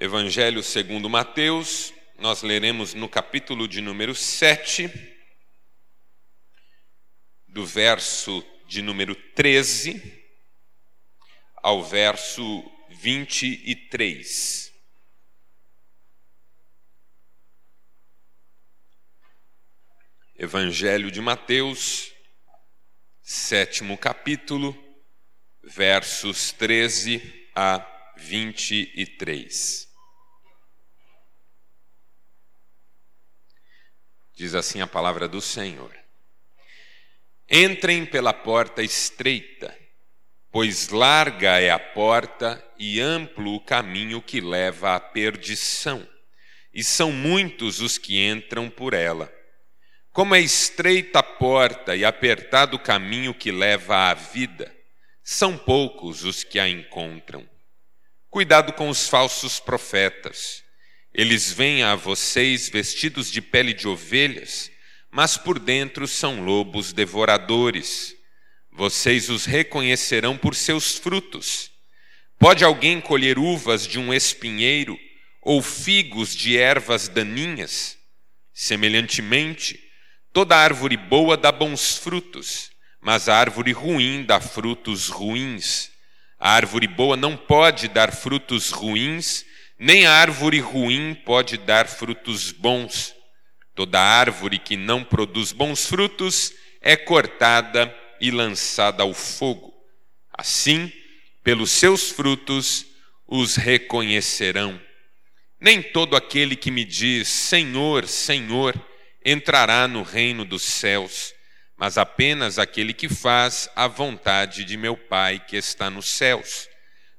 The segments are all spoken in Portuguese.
Evangelho segundo Mateus, nós leremos no capítulo de número 7, do verso de número 13 ao verso 23. Evangelho de Mateus, sétimo capítulo, versos 13 a 23. Diz assim a palavra do Senhor: Entrem pela porta estreita, pois larga é a porta e amplo o caminho que leva à perdição, e são muitos os que entram por ela. Como é estreita a porta e apertado o caminho que leva à vida, são poucos os que a encontram. Cuidado com os falsos profetas eles vêm a vocês vestidos de pele de ovelhas, mas por dentro são lobos devoradores. Vocês os reconhecerão por seus frutos. Pode alguém colher uvas de um espinheiro ou figos de ervas daninhas? Semelhantemente, toda árvore boa dá bons frutos, mas a árvore ruim dá frutos ruins. A árvore boa não pode dar frutos ruins, nem árvore ruim pode dar frutos bons. Toda árvore que não produz bons frutos é cortada e lançada ao fogo. Assim, pelos seus frutos os reconhecerão. Nem todo aquele que me diz Senhor, Senhor entrará no reino dos céus, mas apenas aquele que faz a vontade de meu Pai que está nos céus.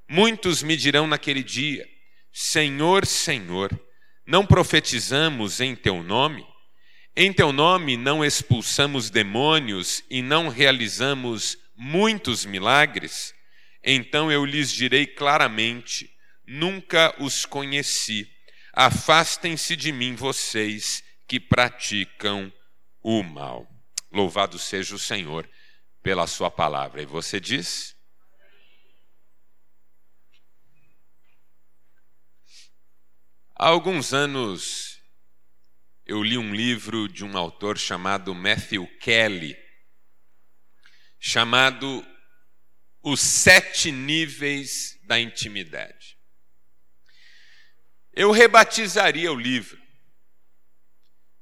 Muitos me dirão naquele dia: Senhor, Senhor, não profetizamos em teu nome? Em teu nome não expulsamos demônios e não realizamos muitos milagres? Então eu lhes direi claramente: nunca os conheci. Afastem-se de mim, vocês que praticam o mal. Louvado seja o Senhor pela Sua palavra. E você diz? Há alguns anos eu li um livro de um autor chamado Matthew Kelly, chamado Os Sete Níveis da Intimidade. Eu rebatizaria o livro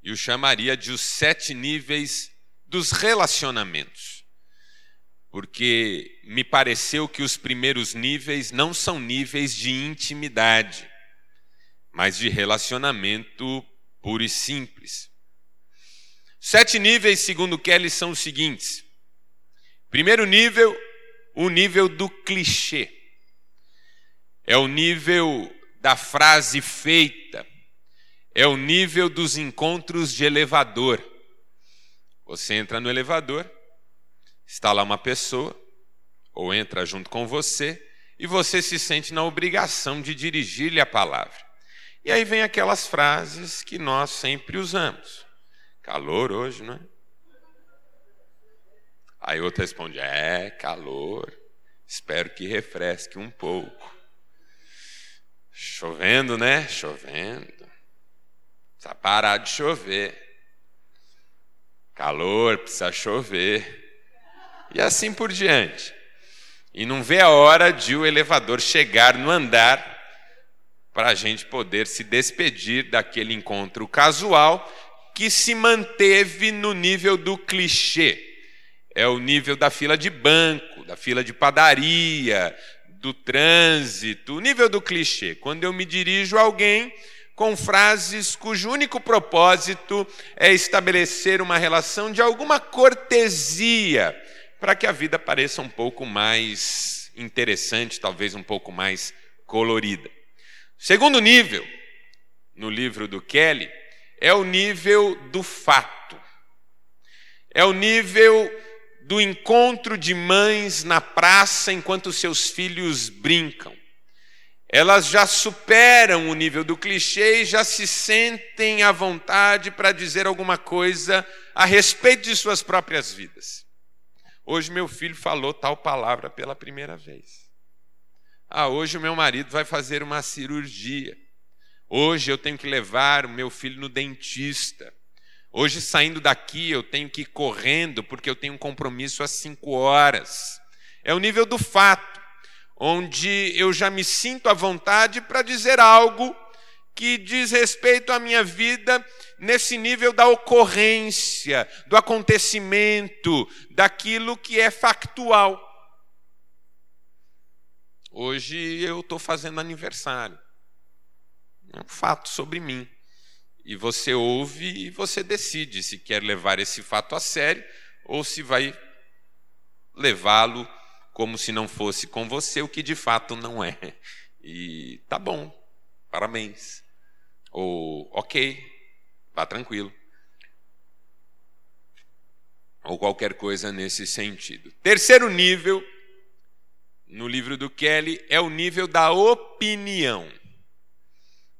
e o chamaria de Os Sete Níveis dos Relacionamentos, porque me pareceu que os primeiros níveis não são níveis de intimidade mas de relacionamento puro e simples. Sete níveis, segundo Kelly, são os seguintes. Primeiro nível, o nível do clichê. É o nível da frase feita. É o nível dos encontros de elevador. Você entra no elevador, está lá uma pessoa, ou entra junto com você, e você se sente na obrigação de dirigir-lhe a palavra. E aí vem aquelas frases que nós sempre usamos. Calor hoje, não é? Aí outro responde: É, calor. Espero que refresque um pouco. Chovendo, né? Chovendo. Precisa parar de chover. Calor, precisa chover. E assim por diante. E não vê a hora de o elevador chegar no andar para a gente poder se despedir daquele encontro casual que se manteve no nível do clichê. É o nível da fila de banco, da fila de padaria, do trânsito, o nível do clichê. Quando eu me dirijo a alguém com frases cujo único propósito é estabelecer uma relação de alguma cortesia, para que a vida pareça um pouco mais interessante, talvez um pouco mais colorida. Segundo nível, no livro do Kelly, é o nível do fato. É o nível do encontro de mães na praça enquanto seus filhos brincam. Elas já superam o nível do clichê e já se sentem à vontade para dizer alguma coisa a respeito de suas próprias vidas. Hoje meu filho falou tal palavra pela primeira vez. Ah, hoje o meu marido vai fazer uma cirurgia. Hoje eu tenho que levar o meu filho no dentista. Hoje, saindo daqui, eu tenho que ir correndo porque eu tenho um compromisso às cinco horas. É o nível do fato, onde eu já me sinto à vontade para dizer algo que diz respeito à minha vida nesse nível da ocorrência, do acontecimento, daquilo que é factual. Hoje eu estou fazendo aniversário. É um fato sobre mim. E você ouve e você decide se quer levar esse fato a sério ou se vai levá-lo como se não fosse com você, o que de fato não é. E tá bom, parabéns. Ou ok, vá tranquilo. Ou qualquer coisa nesse sentido. Terceiro nível, no livro do Kelly, é o nível da opinião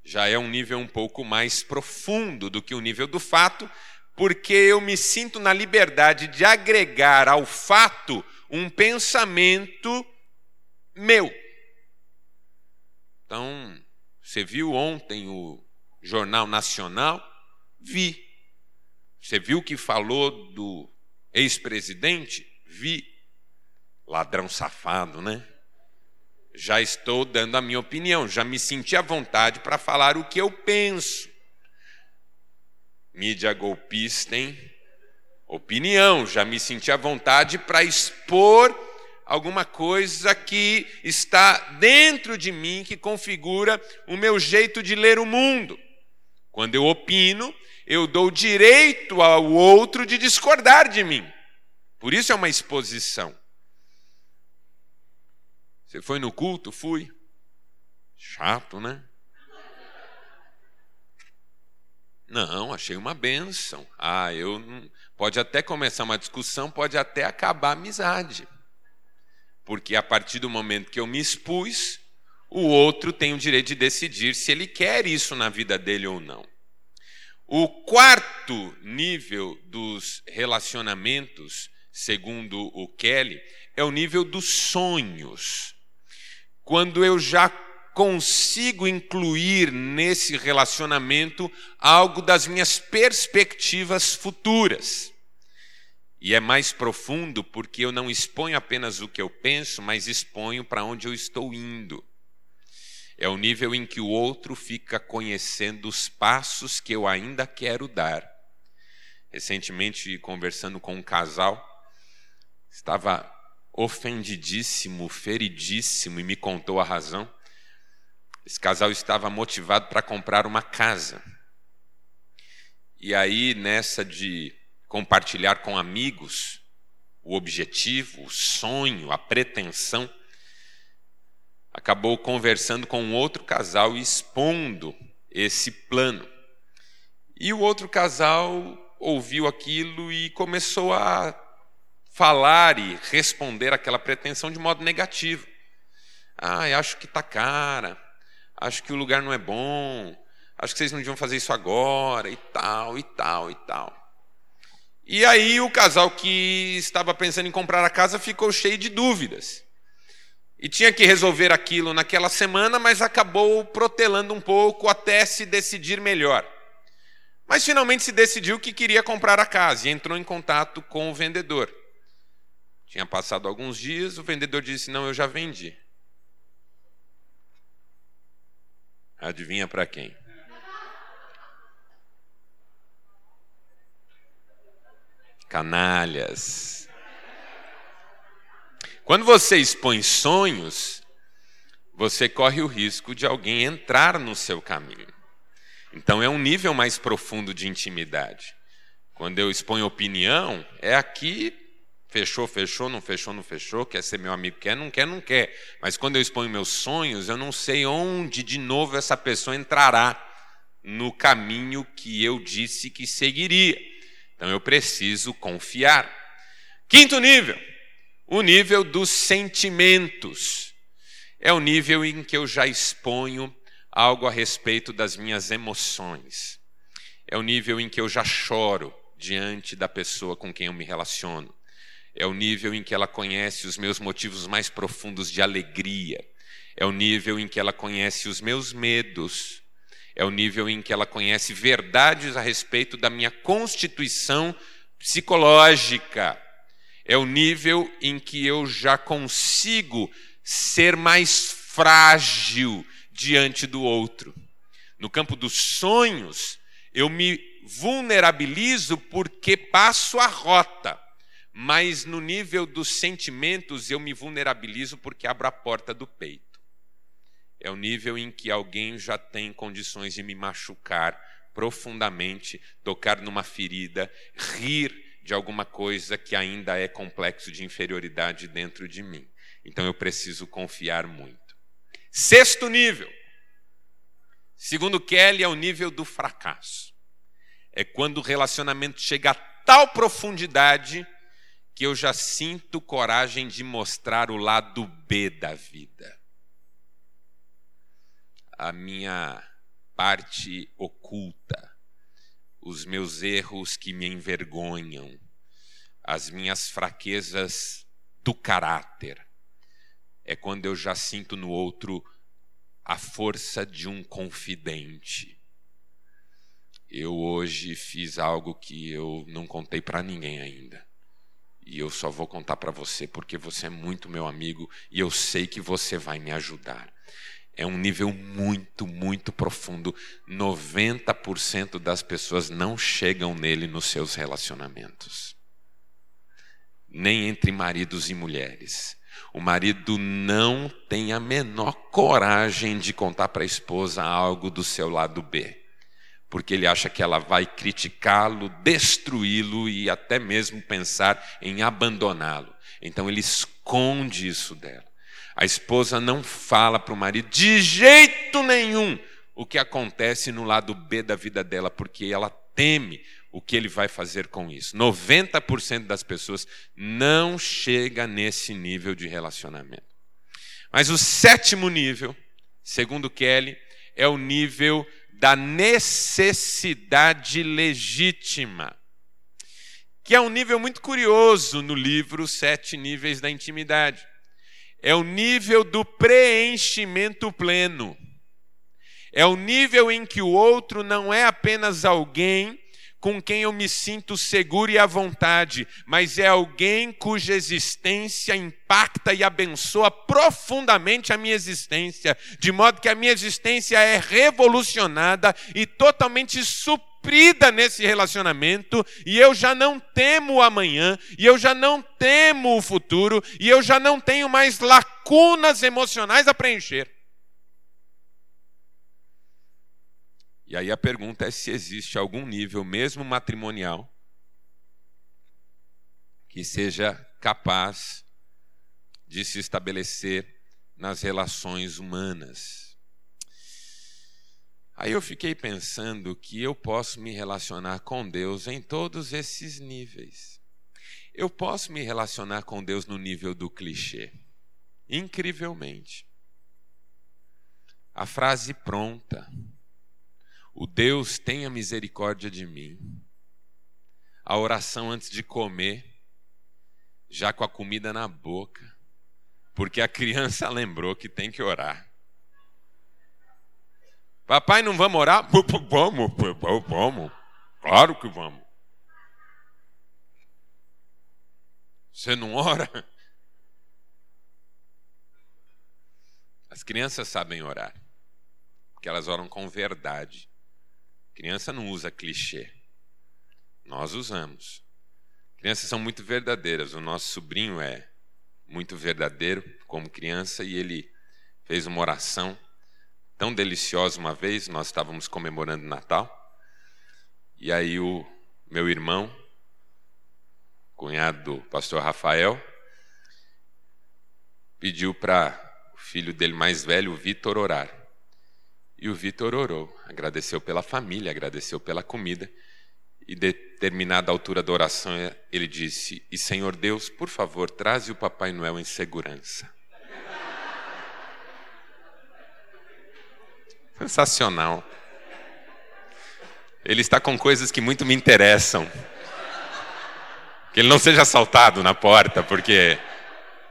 já é um nível um pouco mais profundo do que o nível do fato, porque eu me sinto na liberdade de agregar ao fato um pensamento meu. Então, você viu ontem o Jornal Nacional? Vi. Você viu o que falou do ex-presidente? Vi. Ladrão safado, né? já estou dando a minha opinião, já me senti à vontade para falar o que eu penso. Mídia golpista, hein? Opinião, já me senti à vontade para expor alguma coisa que está dentro de mim, que configura o meu jeito de ler o mundo. Quando eu opino, eu dou direito ao outro de discordar de mim. Por isso é uma exposição. Você foi no culto? Fui. Chato, né? Não, achei uma benção. Ah, eu pode até começar uma discussão, pode até acabar a amizade. Porque a partir do momento que eu me expus, o outro tem o direito de decidir se ele quer isso na vida dele ou não. O quarto nível dos relacionamentos, segundo o Kelly, é o nível dos sonhos quando eu já consigo incluir nesse relacionamento algo das minhas perspectivas futuras. E é mais profundo porque eu não exponho apenas o que eu penso, mas exponho para onde eu estou indo. É o nível em que o outro fica conhecendo os passos que eu ainda quero dar. Recentemente, conversando com um casal, estava ofendidíssimo, feridíssimo, e me contou a razão. Esse casal estava motivado para comprar uma casa. E aí, nessa de compartilhar com amigos o objetivo, o sonho, a pretensão, acabou conversando com um outro casal e expondo esse plano. E o outro casal ouviu aquilo e começou a falar e responder aquela pretensão de modo negativo. Ah, acho que está cara, acho que o lugar não é bom, acho que vocês não deviam fazer isso agora, e tal, e tal, e tal. E aí o casal que estava pensando em comprar a casa ficou cheio de dúvidas. E tinha que resolver aquilo naquela semana, mas acabou protelando um pouco até se decidir melhor. Mas finalmente se decidiu que queria comprar a casa e entrou em contato com o vendedor. Tinha passado alguns dias, o vendedor disse: Não, eu já vendi. Adivinha para quem? Canalhas. Quando você expõe sonhos, você corre o risco de alguém entrar no seu caminho. Então é um nível mais profundo de intimidade. Quando eu exponho opinião, é aqui Fechou, fechou, não fechou, não fechou, quer ser meu amigo, quer, não quer, não quer. Mas quando eu exponho meus sonhos, eu não sei onde de novo essa pessoa entrará no caminho que eu disse que seguiria. Então eu preciso confiar. Quinto nível, o nível dos sentimentos. É o nível em que eu já exponho algo a respeito das minhas emoções. É o nível em que eu já choro diante da pessoa com quem eu me relaciono é o nível em que ela conhece os meus motivos mais profundos de alegria, é o nível em que ela conhece os meus medos, É o nível em que ela conhece verdades a respeito da minha constituição psicológica. É o nível em que eu já consigo ser mais frágil diante do outro. No campo dos sonhos, eu me vulnerabilizo porque passo a rota. Mas no nível dos sentimentos, eu me vulnerabilizo porque abro a porta do peito. É o nível em que alguém já tem condições de me machucar profundamente, tocar numa ferida, rir de alguma coisa que ainda é complexo de inferioridade dentro de mim. Então eu preciso confiar muito. Sexto nível. Segundo Kelly, é o nível do fracasso. É quando o relacionamento chega a tal profundidade que eu já sinto coragem de mostrar o lado B da vida a minha parte oculta, os meus erros que me envergonham, as minhas fraquezas do caráter. É quando eu já sinto no outro a força de um confidente. Eu hoje fiz algo que eu não contei para ninguém ainda. E eu só vou contar para você porque você é muito meu amigo e eu sei que você vai me ajudar é um nível muito, muito profundo. 90% das pessoas não chegam nele nos seus relacionamentos. Nem entre maridos e mulheres. O marido não tem a menor coragem de contar para a esposa algo do seu lado B, porque ele acha que ela vai criticá-lo, destruí-lo e até mesmo pensar em abandoná-lo. Então ele esconde isso dela. A esposa não fala para o marido de jeito nenhum o que acontece no lado B da vida dela, porque ela teme o que ele vai fazer com isso. 90% das pessoas não chega nesse nível de relacionamento. Mas o sétimo nível, segundo Kelly, é o nível da necessidade legítima, que é um nível muito curioso no livro Sete Níveis da Intimidade é o nível do preenchimento pleno. É o nível em que o outro não é apenas alguém com quem eu me sinto seguro e à vontade, mas é alguém cuja existência impacta e abençoa profundamente a minha existência, de modo que a minha existência é revolucionada e totalmente suprida nesse relacionamento, e eu já não temo o amanhã, e eu já não temo o futuro, e eu já não tenho mais lacunas emocionais a preencher. E aí a pergunta é se existe algum nível, mesmo matrimonial, que seja capaz de se estabelecer nas relações humanas. Aí eu fiquei pensando que eu posso me relacionar com Deus em todos esses níveis. Eu posso me relacionar com Deus no nível do clichê. Incrivelmente. A frase pronta. O Deus tenha misericórdia de mim. A oração antes de comer, já com a comida na boca, porque a criança lembrou que tem que orar. Papai, não vamos orar? Vamos, vamos. Claro que vamos. Você não ora? As crianças sabem orar, porque elas oram com verdade. Criança não usa clichê. Nós usamos. Crianças são muito verdadeiras. O nosso sobrinho é muito verdadeiro como criança e ele fez uma oração tão deliciosa uma vez, nós estávamos comemorando Natal, e aí o meu irmão, cunhado do pastor Rafael, pediu para o filho dele mais velho, o Vitor, orar. E o Vitor orou, agradeceu pela família, agradeceu pela comida, e determinada altura da oração ele disse: E Senhor Deus, por favor, traze o Papai Noel em segurança. Sensacional. Ele está com coisas que muito me interessam. Que ele não seja assaltado na porta, porque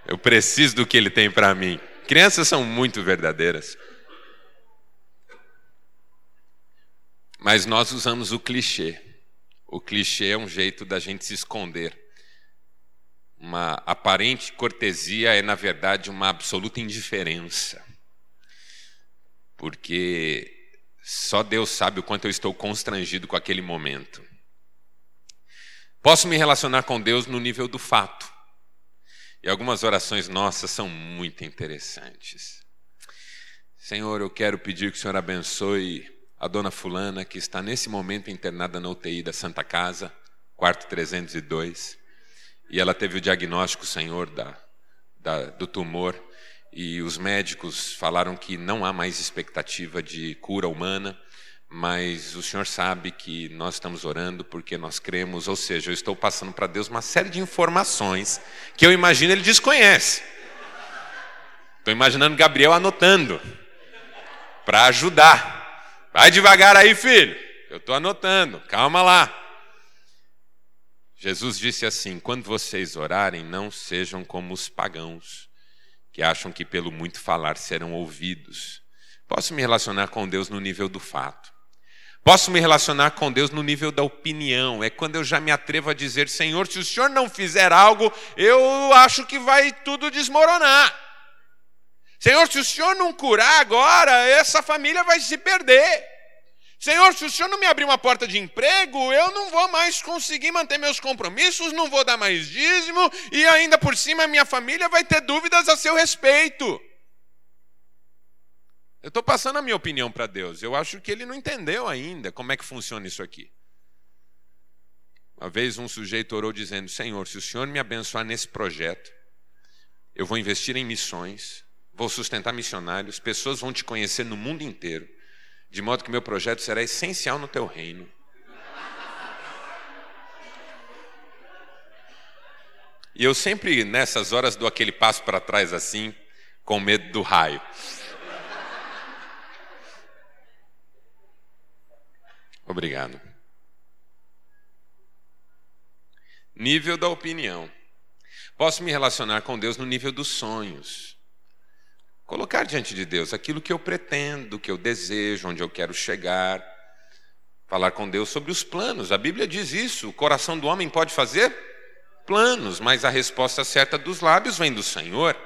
eu preciso do que ele tem para mim. Crianças são muito verdadeiras. Mas nós usamos o clichê. O clichê é um jeito da gente se esconder. Uma aparente cortesia é, na verdade, uma absoluta indiferença. Porque só Deus sabe o quanto eu estou constrangido com aquele momento. Posso me relacionar com Deus no nível do fato. E algumas orações nossas são muito interessantes. Senhor, eu quero pedir que o Senhor abençoe a dona Fulana, que está nesse momento internada na UTI da Santa Casa, quarto 302. E ela teve o diagnóstico, Senhor, da, da, do tumor. E os médicos falaram que não há mais expectativa de cura humana, mas o Senhor sabe que nós estamos orando porque nós cremos, ou seja, eu estou passando para Deus uma série de informações que eu imagino ele desconhece. Estou imaginando Gabriel anotando para ajudar. Vai devagar aí, filho. Eu estou anotando. Calma lá. Jesus disse assim: Quando vocês orarem, não sejam como os pagãos, que acham que pelo muito falar serão ouvidos. Posso me relacionar com Deus no nível do fato. Posso me relacionar com Deus no nível da opinião. É quando eu já me atrevo a dizer: Senhor, se o Senhor não fizer algo, eu acho que vai tudo desmoronar. Senhor, se o Senhor não curar agora, essa família vai se perder. Senhor, se o Senhor não me abrir uma porta de emprego, eu não vou mais conseguir manter meus compromissos, não vou dar mais dízimo e ainda por cima minha família vai ter dúvidas a seu respeito. Eu estou passando a minha opinião para Deus. Eu acho que ele não entendeu ainda como é que funciona isso aqui. Uma vez um sujeito orou dizendo: Senhor, se o Senhor me abençoar nesse projeto, eu vou investir em missões, vou sustentar missionários, pessoas vão te conhecer no mundo inteiro, de modo que meu projeto será essencial no teu reino. E eu sempre, nessas horas, dou aquele passo para trás assim, com medo do raio. Obrigado. Nível da opinião. Posso me relacionar com Deus no nível dos sonhos. Colocar diante de Deus aquilo que eu pretendo, que eu desejo, onde eu quero chegar. Falar com Deus sobre os planos. A Bíblia diz isso. O coração do homem pode fazer planos, mas a resposta certa dos lábios vem do Senhor.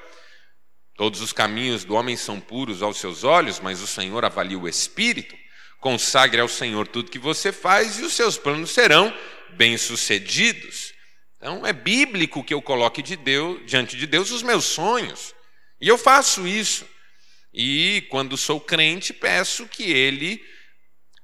Todos os caminhos do homem são puros aos seus olhos, mas o Senhor avalia o espírito. Consagre ao Senhor tudo que você faz e os seus planos serão bem-sucedidos. Então é bíblico que eu coloque de Deus, diante de Deus os meus sonhos. E eu faço isso. E quando sou crente, peço que ele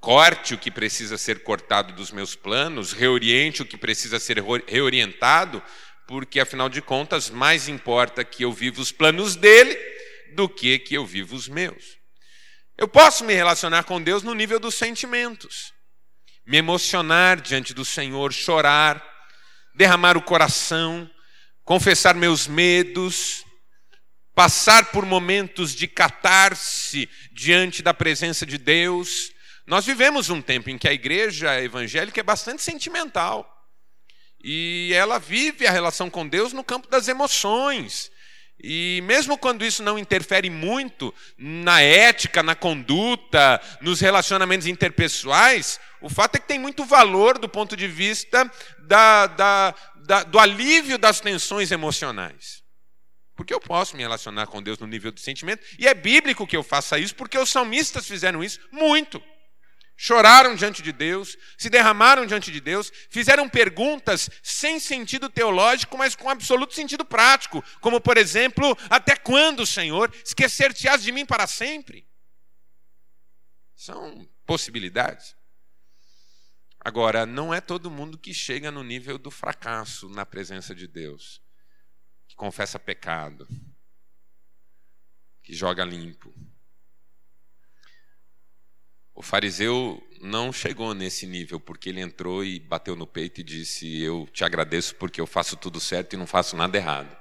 corte o que precisa ser cortado dos meus planos, reoriente o que precisa ser reorientado, porque afinal de contas, mais importa que eu viva os planos dele do que que eu viva os meus. Eu posso me relacionar com Deus no nível dos sentimentos, me emocionar diante do Senhor, chorar, derramar o coração, confessar meus medos, passar por momentos de catarse diante da presença de Deus. Nós vivemos um tempo em que a igreja evangélica é bastante sentimental. E ela vive a relação com Deus no campo das emoções. E mesmo quando isso não interfere muito na ética, na conduta, nos relacionamentos interpessoais, o fato é que tem muito valor do ponto de vista da, da, da, do alívio das tensões emocionais. Porque eu posso me relacionar com Deus no nível do sentimento, e é bíblico que eu faça isso, porque os salmistas fizeram isso muito. Choraram diante de Deus, se derramaram diante de Deus, fizeram perguntas sem sentido teológico, mas com absoluto sentido prático, como por exemplo, até quando, Senhor, esquecer-te-ás de mim para sempre? São possibilidades. Agora, não é todo mundo que chega no nível do fracasso na presença de Deus que confessa pecado, que joga limpo. O fariseu não chegou nesse nível porque ele entrou e bateu no peito e disse: Eu te agradeço porque eu faço tudo certo e não faço nada errado.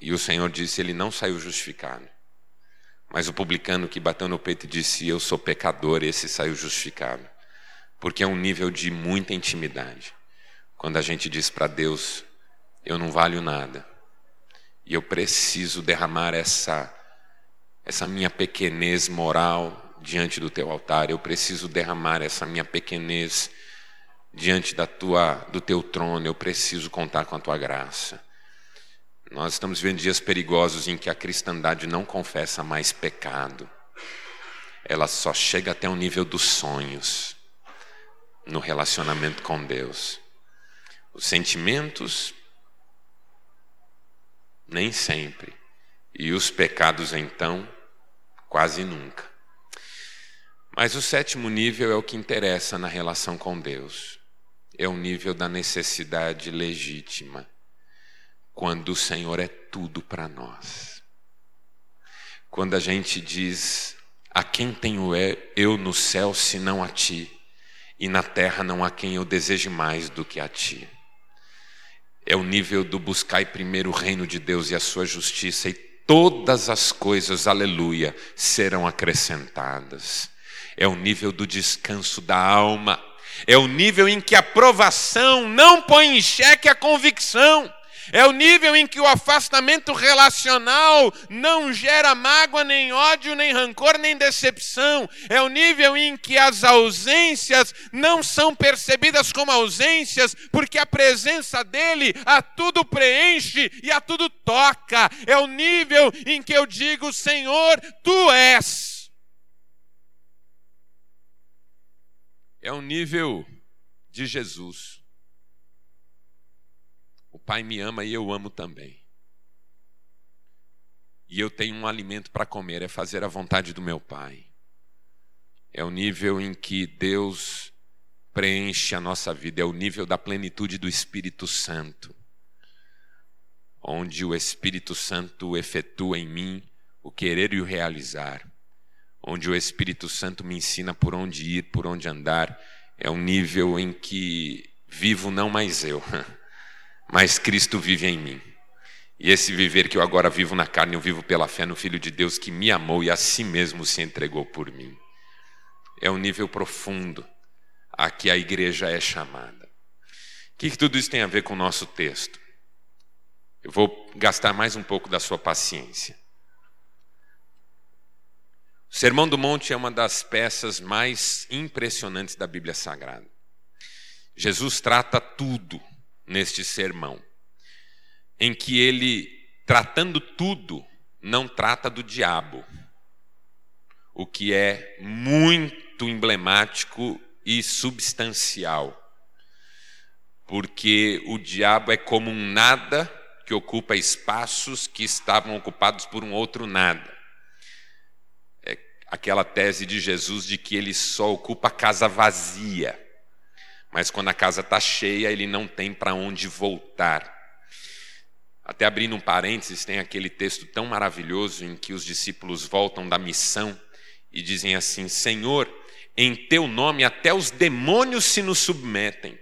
E o Senhor disse: Ele não saiu justificado. Mas o publicano que bateu no peito e disse: Eu sou pecador, esse saiu justificado. Porque é um nível de muita intimidade. Quando a gente diz para Deus: eu não valho nada. E eu preciso derramar essa essa minha pequenez moral diante do teu altar, eu preciso derramar essa minha pequenez diante da tua, do teu trono, eu preciso contar com a tua graça. Nós estamos vivendo dias perigosos em que a cristandade não confessa mais pecado. Ela só chega até o nível dos sonhos no relacionamento com Deus. Os sentimentos, nem sempre. E os pecados, então, quase nunca. Mas o sétimo nível é o que interessa na relação com Deus. É o nível da necessidade legítima, quando o Senhor é tudo para nós. Quando a gente diz: A quem tenho eu no céu senão a ti? E na terra não há quem eu deseje mais do que a ti. É o nível do buscar primeiro o reino de Deus e a sua justiça, e todas as coisas, aleluia, serão acrescentadas. É o nível do descanso da alma. É o nível em que a provação não põe em xeque a convicção. É o nível em que o afastamento relacional não gera mágoa, nem ódio, nem rancor, nem decepção. É o nível em que as ausências não são percebidas como ausências, porque a presença dele a tudo preenche e a tudo toca. É o nível em que eu digo: Senhor, tu és. É o nível de Jesus. Pai me ama e eu amo também. E eu tenho um alimento para comer, é fazer a vontade do meu Pai. É o nível em que Deus preenche a nossa vida, é o nível da plenitude do Espírito Santo, onde o Espírito Santo efetua em mim o querer e o realizar, onde o Espírito Santo me ensina por onde ir, por onde andar. É um nível em que vivo não mais eu. mas Cristo vive em mim. E esse viver que eu agora vivo na carne, eu vivo pela fé no Filho de Deus que me amou e a si mesmo se entregou por mim. É um nível profundo a que a igreja é chamada. O que, que tudo isso tem a ver com o nosso texto? Eu vou gastar mais um pouco da sua paciência. O Sermão do Monte é uma das peças mais impressionantes da Bíblia Sagrada. Jesus trata tudo neste sermão, em que ele, tratando tudo, não trata do diabo, o que é muito emblemático e substancial, porque o diabo é como um nada que ocupa espaços que estavam ocupados por um outro nada. É aquela tese de Jesus de que ele só ocupa casa vazia. Mas quando a casa está cheia, ele não tem para onde voltar. Até abrindo um parênteses, tem aquele texto tão maravilhoso em que os discípulos voltam da missão e dizem assim: Senhor, em teu nome até os demônios se nos submetem.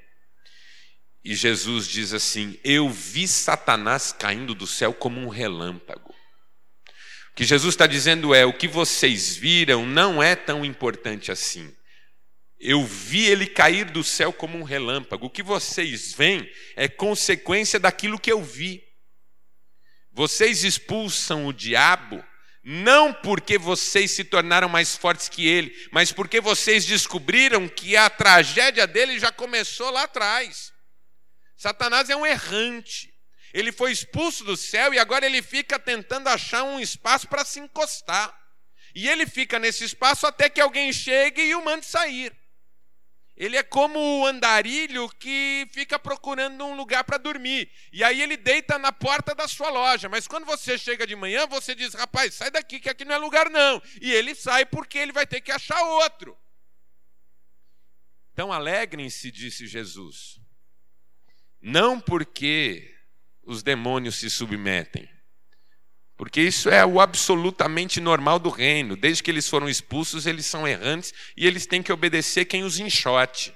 E Jesus diz assim: Eu vi Satanás caindo do céu como um relâmpago. O que Jesus está dizendo é: o que vocês viram não é tão importante assim. Eu vi ele cair do céu como um relâmpago. O que vocês veem é consequência daquilo que eu vi. Vocês expulsam o diabo não porque vocês se tornaram mais fortes que ele, mas porque vocês descobriram que a tragédia dele já começou lá atrás. Satanás é um errante. Ele foi expulso do céu e agora ele fica tentando achar um espaço para se encostar. E ele fica nesse espaço até que alguém chegue e o mande sair. Ele é como o andarilho que fica procurando um lugar para dormir. E aí ele deita na porta da sua loja. Mas quando você chega de manhã, você diz: rapaz, sai daqui, que aqui não é lugar não. E ele sai porque ele vai ter que achar outro. Então alegrem-se, disse Jesus. Não porque os demônios se submetem, porque isso é o absolutamente normal do reino. Desde que eles foram expulsos, eles são errantes e eles têm que obedecer quem os enxote.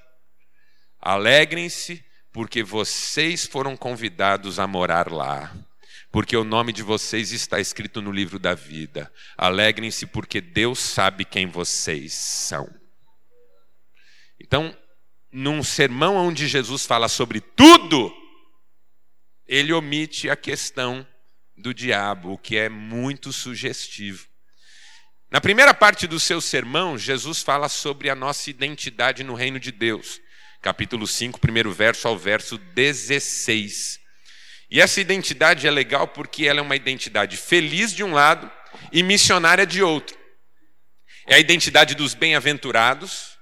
Alegrem-se, porque vocês foram convidados a morar lá. Porque o nome de vocês está escrito no livro da vida. Alegrem-se, porque Deus sabe quem vocês são. Então, num sermão onde Jesus fala sobre tudo, ele omite a questão do diabo, o que é muito sugestivo. Na primeira parte do seu sermão, Jesus fala sobre a nossa identidade no reino de Deus. Capítulo 5, primeiro verso ao verso 16. E essa identidade é legal porque ela é uma identidade feliz de um lado e missionária de outro. É a identidade dos bem-aventurados,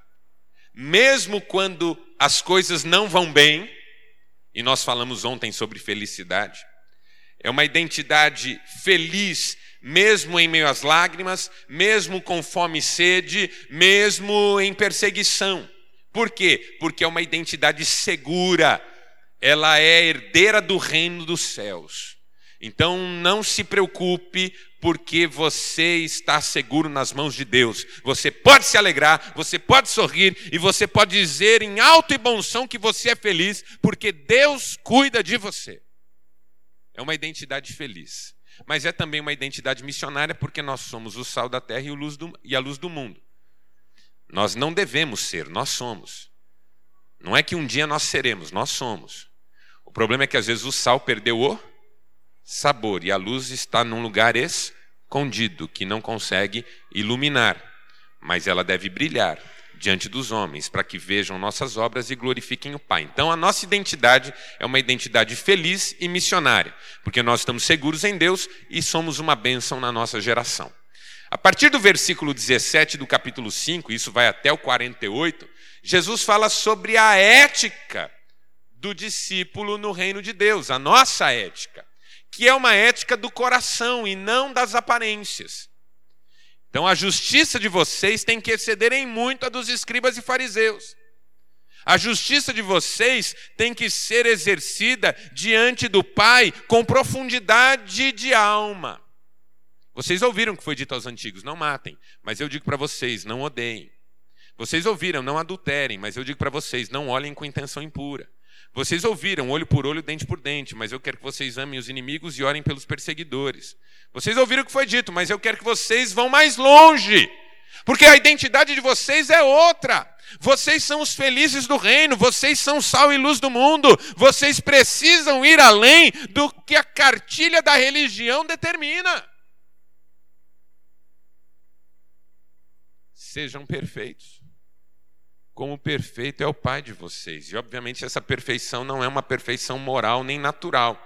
mesmo quando as coisas não vão bem, e nós falamos ontem sobre felicidade. É uma identidade feliz, mesmo em meio às lágrimas, mesmo com fome e sede, mesmo em perseguição. Por quê? Porque é uma identidade segura, ela é herdeira do reino dos céus. Então não se preocupe, porque você está seguro nas mãos de Deus. Você pode se alegrar, você pode sorrir e você pode dizer em alto e bom som que você é feliz, porque Deus cuida de você. É uma identidade feliz. Mas é também uma identidade missionária, porque nós somos o sal da terra e, a luz do mundo. Nós não devemos ser, nós somos. Não é que um dia nós seremos, nós somos. O problema é que às vezes o sal perdeu o sabor e a luz está num lugar escondido que não consegue iluminar, mas ela deve brilhar diante dos homens, para que vejam nossas obras e glorifiquem o Pai. Então, a nossa identidade é uma identidade feliz e missionária, porque nós estamos seguros em Deus e somos uma bênção na nossa geração. A partir do versículo 17 do capítulo 5, isso vai até o 48, Jesus fala sobre a ética do discípulo no reino de Deus, a nossa ética, que é uma ética do coração e não das aparências. Então a justiça de vocês tem que exceder em muito a dos escribas e fariseus. A justiça de vocês tem que ser exercida diante do Pai com profundidade de alma. Vocês ouviram o que foi dito aos antigos: não matem, mas eu digo para vocês: não odeiem. Vocês ouviram: não adulterem, mas eu digo para vocês: não olhem com intenção impura. Vocês ouviram olho por olho, dente por dente, mas eu quero que vocês amem os inimigos e orem pelos perseguidores. Vocês ouviram o que foi dito, mas eu quero que vocês vão mais longe, porque a identidade de vocês é outra. Vocês são os felizes do reino, vocês são sal e luz do mundo, vocês precisam ir além do que a cartilha da religião determina. Sejam perfeitos como perfeito é o Pai de vocês. E, obviamente, essa perfeição não é uma perfeição moral nem natural,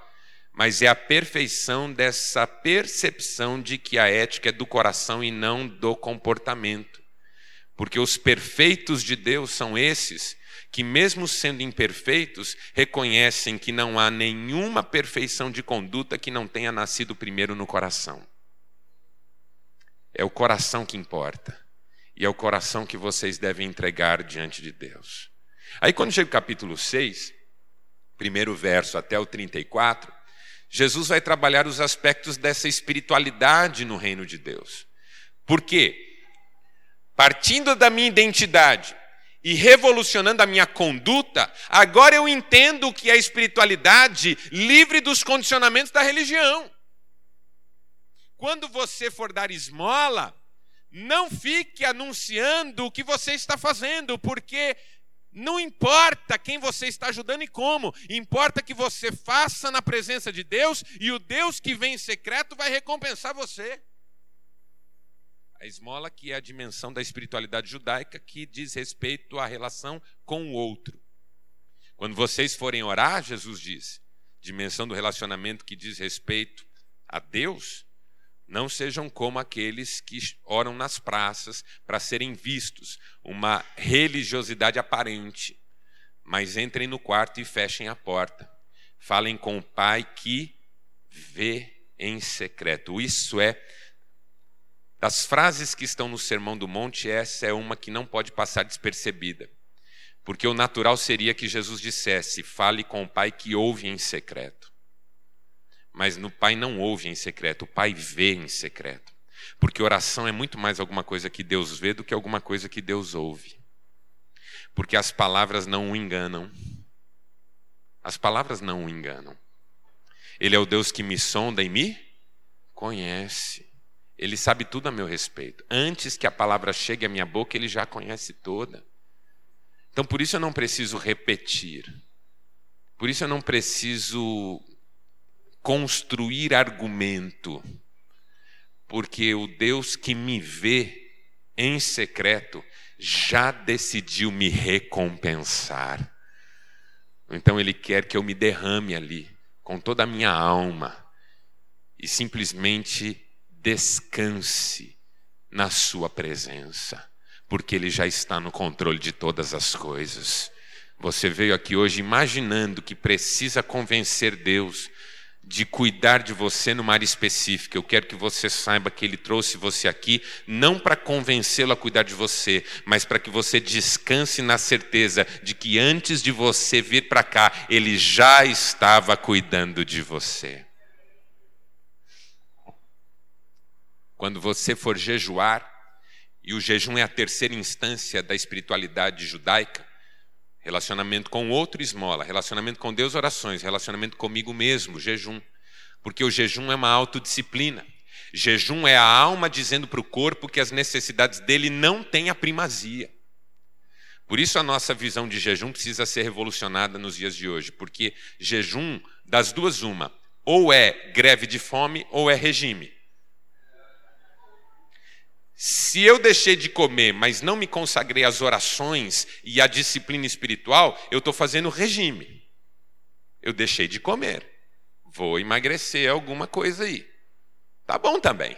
mas é a perfeição dessa percepção de que a ética é do coração e não do comportamento. Porque os perfeitos de Deus são esses que, mesmo sendo imperfeitos, reconhecem que não há nenhuma perfeição de conduta que não tenha nascido primeiro no coração. É o coração que importa e é o coração que vocês devem entregar diante de Deus. Aí, quando chega o capítulo 6, primeiro verso até o 34, Jesus vai trabalhar os aspectos dessa espiritualidade no reino de Deus. Por quê? Partindo da minha identidade e revolucionando a minha conduta, agora eu entendo o que é espiritualidade livre dos condicionamentos da religião. Quando você for dar esmola, não fique anunciando o que você está fazendo, porque não importa quem você está ajudando e como, importa que você faça na presença de Deus e o Deus que vem em secreto vai recompensar você. A esmola, que é a dimensão da espiritualidade judaica que diz respeito à relação com o outro. Quando vocês forem orar, Jesus diz, dimensão do relacionamento que diz respeito a Deus, não sejam como aqueles que oram nas praças para serem vistos, uma religiosidade aparente. Mas entrem no quarto e fechem a porta. Falem com o Pai que vê em secreto. Isso é, das frases que estão no Sermão do Monte, essa é uma que não pode passar despercebida. Porque o natural seria que Jesus dissesse: fale com o Pai que ouve em secreto. Mas no Pai não ouve em secreto, o Pai vê em secreto. Porque oração é muito mais alguma coisa que Deus vê do que alguma coisa que Deus ouve. Porque as palavras não o enganam. As palavras não o enganam. Ele é o Deus que me sonda e me conhece. Ele sabe tudo a meu respeito. Antes que a palavra chegue à minha boca, ele já conhece toda. Então, por isso eu não preciso repetir. Por isso eu não preciso construir argumento. porque o Deus que me vê em secreto já decidiu me recompensar. Então Ele quer que eu me derrame ali, com toda a minha alma, e simplesmente descanse na Sua presença, porque Ele já está no controle de todas as coisas. Você veio aqui hoje imaginando que precisa convencer Deus de cuidar de você numa área específica. Eu quero que você saiba que Ele trouxe você aqui não para convencê-lo a cuidar de você, mas para que você descanse na certeza de que antes de você vir para cá, Ele já estava cuidando de você. Quando você for jejuar, e o jejum é a terceira instância da espiritualidade judaica, Relacionamento com outro, esmola. Relacionamento com Deus, orações. Relacionamento comigo mesmo, jejum. Porque o jejum é uma autodisciplina. Jejum é a alma dizendo para o corpo que as necessidades dele não têm a primazia. Por isso a nossa visão de jejum precisa ser revolucionada nos dias de hoje, porque jejum, das duas, uma, ou é greve de fome ou é regime. Se eu deixei de comer, mas não me consagrei às orações e à disciplina espiritual, eu estou fazendo regime. Eu deixei de comer. Vou emagrecer alguma coisa aí. Tá bom também.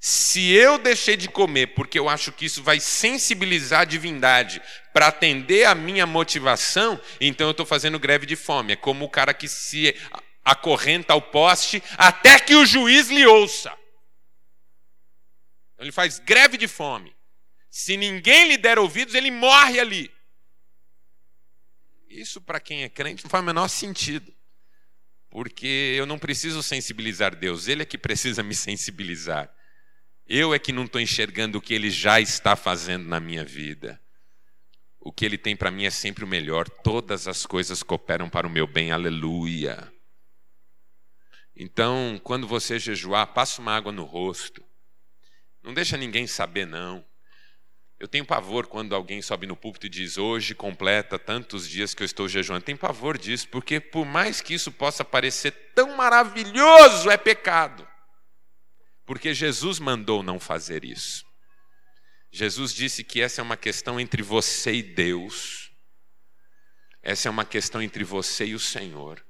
Se eu deixei de comer porque eu acho que isso vai sensibilizar a divindade para atender a minha motivação, então eu estou fazendo greve de fome. É como o cara que se acorrenta ao poste até que o juiz lhe ouça. Ele faz greve de fome. Se ninguém lhe der ouvidos, ele morre ali. Isso, para quem é crente, não faz o menor sentido. Porque eu não preciso sensibilizar Deus, Ele é que precisa me sensibilizar. Eu é que não estou enxergando o que Ele já está fazendo na minha vida. O que Ele tem para mim é sempre o melhor. Todas as coisas cooperam para o meu bem, aleluia. Então, quando você jejuar, passa uma água no rosto. Não deixa ninguém saber, não. Eu tenho pavor quando alguém sobe no púlpito e diz: Hoje completa tantos dias que eu estou jejuando. Tem pavor disso, porque por mais que isso possa parecer tão maravilhoso, é pecado. Porque Jesus mandou não fazer isso. Jesus disse que essa é uma questão entre você e Deus. Essa é uma questão entre você e o Senhor.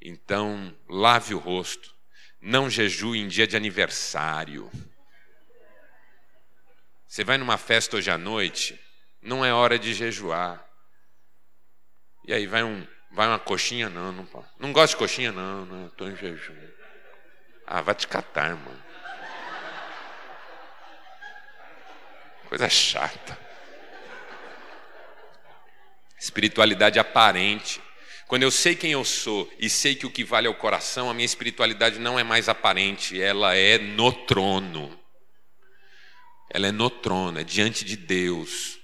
Então, lave o rosto. Não jejue em dia de aniversário. Você vai numa festa hoje à noite, não é hora de jejuar. E aí vai um, vai uma coxinha, não, não, não gosto de coxinha, não, não, estou em jejum. Ah, vai te catar, mano. Coisa chata. Espiritualidade aparente. Quando eu sei quem eu sou e sei que o que vale é o coração, a minha espiritualidade não é mais aparente, ela é no trono ela é no trono, é diante de Deus.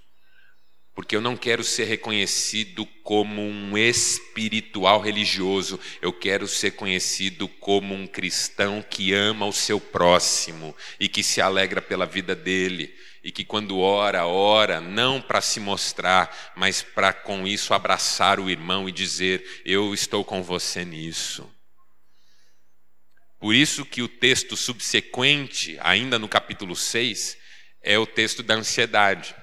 Porque eu não quero ser reconhecido como um espiritual religioso, eu quero ser conhecido como um cristão que ama o seu próximo e que se alegra pela vida dele. E que quando ora, ora não para se mostrar, mas para com isso abraçar o irmão e dizer: Eu estou com você nisso. Por isso que o texto subsequente, ainda no capítulo 6, é o texto da ansiedade.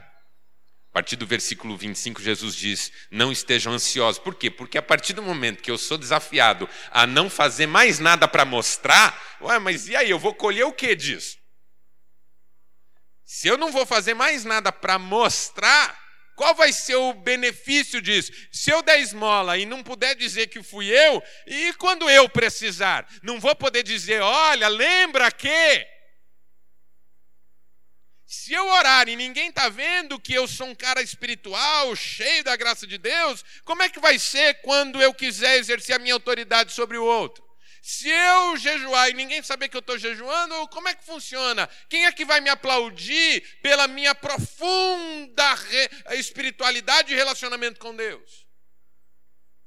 A partir do versículo 25, Jesus diz: Não estejam ansiosos. Por quê? Porque a partir do momento que eu sou desafiado a não fazer mais nada para mostrar, ué, mas e aí, eu vou colher o que disso? Se eu não vou fazer mais nada para mostrar, qual vai ser o benefício disso? Se eu der esmola e não puder dizer que fui eu, e quando eu precisar? Não vou poder dizer, olha, lembra que. Se eu orar e ninguém está vendo que eu sou um cara espiritual, cheio da graça de Deus, como é que vai ser quando eu quiser exercer a minha autoridade sobre o outro? Se eu jejuar e ninguém saber que eu estou jejuando, como é que funciona? Quem é que vai me aplaudir pela minha profunda espiritualidade e relacionamento com Deus?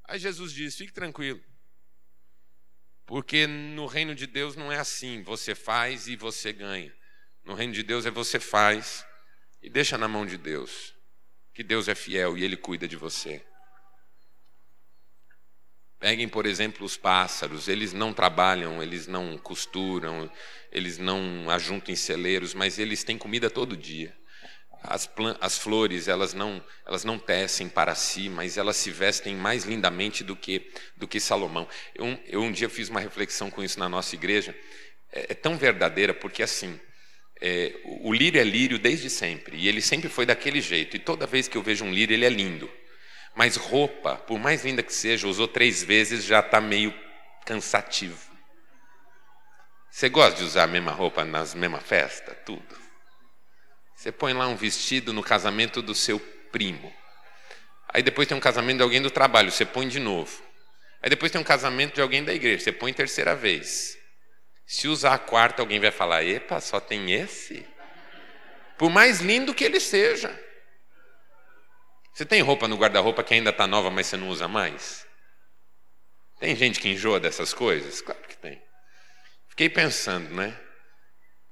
Aí Jesus diz: fique tranquilo. Porque no reino de Deus não é assim, você faz e você ganha. No reino de Deus é você faz e deixa na mão de Deus, que Deus é fiel e Ele cuida de você. Peguem, por exemplo, os pássaros, eles não trabalham, eles não costuram, eles não ajuntam em celeiros, mas eles têm comida todo dia. As, as, flores, elas não, elas não tecem para si, mas elas se vestem mais lindamente do que, do que Salomão. Eu, eu um dia fiz uma reflexão com isso na nossa igreja. É, é tão verdadeira, porque assim, é, o lírio é lírio desde sempre, e ele sempre foi daquele jeito. E toda vez que eu vejo um lírio, ele é lindo. Mas roupa, por mais linda que seja, usou três vezes, já está meio cansativo. Você gosta de usar a mesma roupa nas mesma festa? Tudo. Você põe lá um vestido no casamento do seu primo. Aí depois tem um casamento de alguém do trabalho, você põe de novo. Aí depois tem um casamento de alguém da igreja, você põe terceira vez. Se usar a quarta, alguém vai falar: epa, só tem esse? Por mais lindo que ele seja. Você tem roupa no guarda-roupa que ainda está nova, mas você não usa mais? Tem gente que enjoa dessas coisas? Claro que tem. Fiquei pensando, né?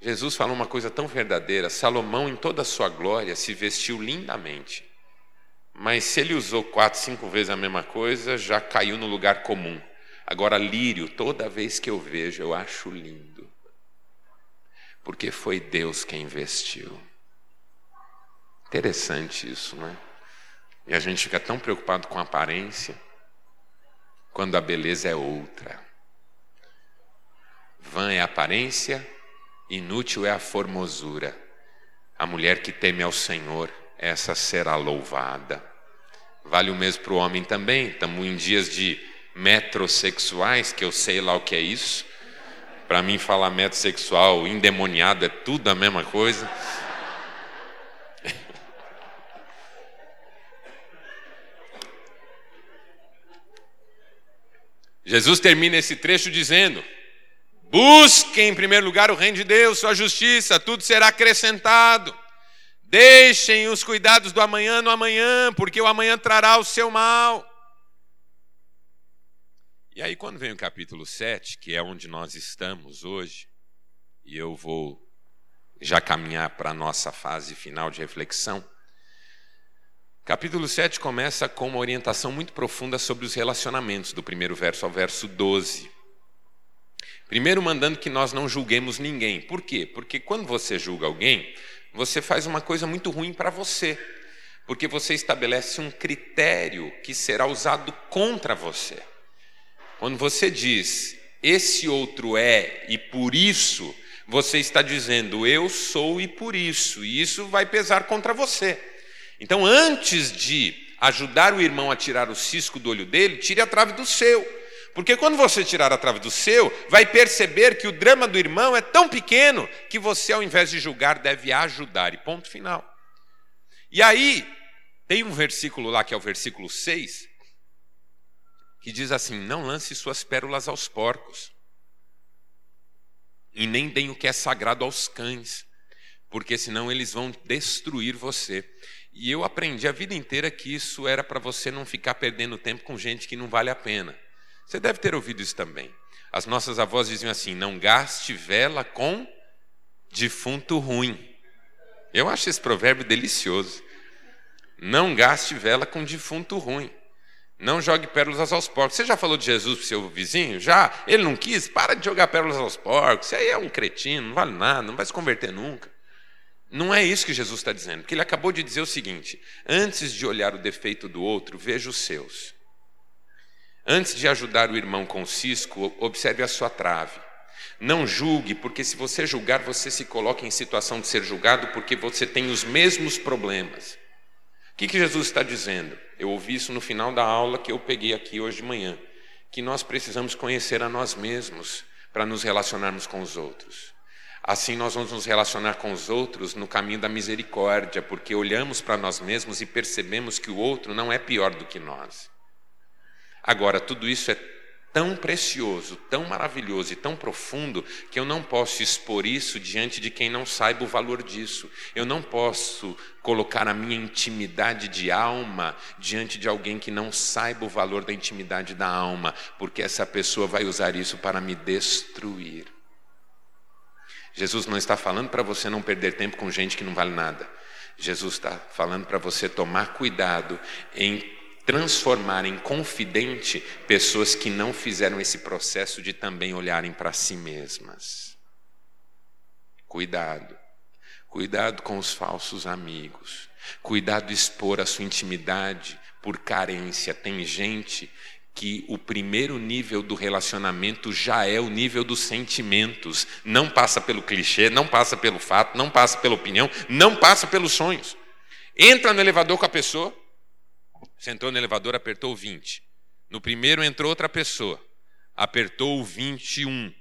Jesus falou uma coisa tão verdadeira. Salomão, em toda a sua glória, se vestiu lindamente. Mas se ele usou quatro, cinco vezes a mesma coisa, já caiu no lugar comum. Agora, lírio, toda vez que eu vejo, eu acho lindo. Porque foi Deus quem vestiu. Interessante isso, não é? E a gente fica tão preocupado com a aparência, quando a beleza é outra. Vã é a aparência, Inútil é a formosura. A mulher que teme ao Senhor, essa será louvada. Vale o mesmo para o homem também. Estamos em dias de metrosexuais, que eu sei lá o que é isso. Para mim, falar metrosexual, endemoniado, é tudo a mesma coisa. Jesus termina esse trecho dizendo: Busquem em primeiro lugar o reino de Deus, sua justiça, tudo será acrescentado. Deixem os cuidados do amanhã no amanhã, porque o amanhã trará o seu mal. E aí, quando vem o capítulo 7, que é onde nós estamos hoje, e eu vou já caminhar para a nossa fase final de reflexão. Capítulo 7 começa com uma orientação muito profunda sobre os relacionamentos, do primeiro verso ao verso 12. Primeiro, mandando que nós não julguemos ninguém. Por quê? Porque quando você julga alguém, você faz uma coisa muito ruim para você. Porque você estabelece um critério que será usado contra você. Quando você diz, esse outro é e por isso, você está dizendo, eu sou e por isso, e isso vai pesar contra você. Então, antes de ajudar o irmão a tirar o cisco do olho dele, tire a trave do seu. Porque quando você tirar a trave do seu, vai perceber que o drama do irmão é tão pequeno que você, ao invés de julgar, deve ajudar. E ponto final. E aí, tem um versículo lá que é o versículo 6, que diz assim: Não lance suas pérolas aos porcos, e nem deem o que é sagrado aos cães, porque senão eles vão destruir você. E eu aprendi a vida inteira que isso era para você não ficar perdendo tempo com gente que não vale a pena. Você deve ter ouvido isso também. As nossas avós diziam assim: não gaste vela com defunto ruim. Eu acho esse provérbio delicioso. Não gaste vela com defunto ruim. Não jogue pérolas aos porcos. Você já falou de Jesus para o seu vizinho? Já? Ele não quis? Para de jogar pérolas aos porcos. Você aí é um cretino, não vale nada, não vai se converter nunca. Não é isso que Jesus está dizendo, porque ele acabou de dizer o seguinte: antes de olhar o defeito do outro, veja os seus. Antes de ajudar o irmão com o cisco, observe a sua trave. Não julgue, porque se você julgar, você se coloca em situação de ser julgado porque você tem os mesmos problemas. O que, que Jesus está dizendo? Eu ouvi isso no final da aula que eu peguei aqui hoje de manhã. Que nós precisamos conhecer a nós mesmos para nos relacionarmos com os outros. Assim nós vamos nos relacionar com os outros no caminho da misericórdia, porque olhamos para nós mesmos e percebemos que o outro não é pior do que nós. Agora, tudo isso é tão precioso, tão maravilhoso e tão profundo que eu não posso expor isso diante de quem não saiba o valor disso. Eu não posso colocar a minha intimidade de alma diante de alguém que não saiba o valor da intimidade da alma, porque essa pessoa vai usar isso para me destruir. Jesus não está falando para você não perder tempo com gente que não vale nada. Jesus está falando para você tomar cuidado em transformar em confidente pessoas que não fizeram esse processo de também olharem para si mesmas. Cuidado. Cuidado com os falsos amigos. Cuidado expor a sua intimidade por carência. Tem gente que o primeiro nível do relacionamento já é o nível dos sentimentos. Não passa pelo clichê, não passa pelo fato, não passa pela opinião, não passa pelos sonhos. Entra no elevador com a pessoa, você entrou no elevador, apertou o 20. No primeiro entrou outra pessoa, apertou o 21.